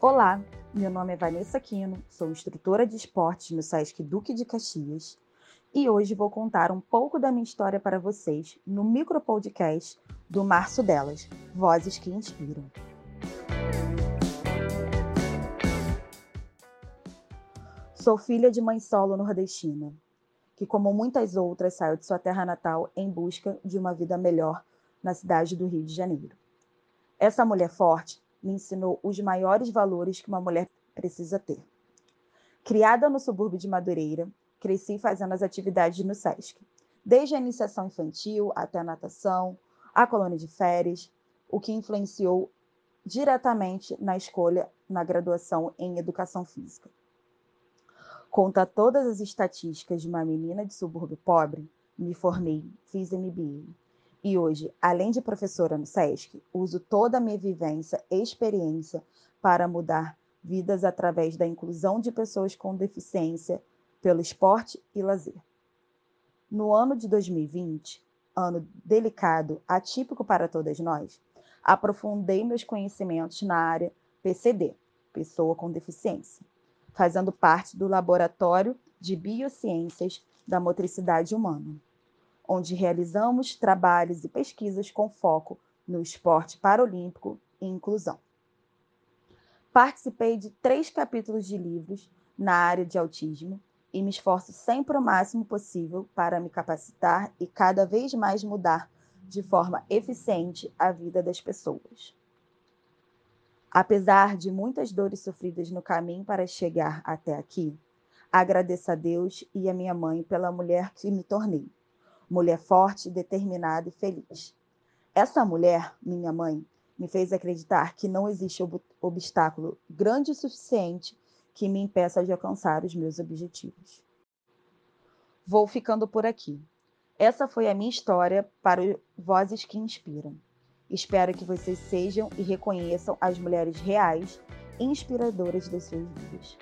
Olá, meu nome é Vanessa Quino, sou instrutora de esportes no SESC Duque de Caxias e hoje vou contar um pouco da minha história para vocês no micropodcast do Março Delas, Vozes que Inspiram. Sou filha de mãe solo nordestina, que, como muitas outras, saiu de sua terra natal em busca de uma vida melhor na cidade do Rio de Janeiro. Essa mulher forte me ensinou os maiores valores que uma mulher precisa ter. Criada no subúrbio de Madureira, cresci fazendo as atividades no SESC, desde a iniciação infantil até a natação, a colônia de férias, o que influenciou diretamente na escolha na graduação em educação física. Conta todas as estatísticas de uma menina de subúrbio pobre, me formei, fiz MBA e hoje, além de professora no SESC, uso toda a minha vivência e experiência para mudar vidas através da inclusão de pessoas com deficiência pelo esporte e lazer. No ano de 2020, ano delicado, atípico para todas nós, aprofundei meus conhecimentos na área PCD, pessoa com deficiência, fazendo parte do Laboratório de Biociências da Motricidade Humana onde realizamos trabalhos e pesquisas com foco no esporte paralímpico e inclusão. Participei de três capítulos de livros na área de autismo e me esforço sempre o máximo possível para me capacitar e cada vez mais mudar de forma eficiente a vida das pessoas. Apesar de muitas dores sofridas no caminho para chegar até aqui, agradeço a Deus e a minha mãe pela mulher que me tornei mulher forte, determinada e feliz. Essa mulher, minha mãe, me fez acreditar que não existe ob obstáculo grande o suficiente que me impeça de alcançar os meus objetivos. Vou ficando por aqui. Essa foi a minha história para Vozes que Inspiram. Espero que vocês sejam e reconheçam as mulheres reais inspiradoras das suas vidas.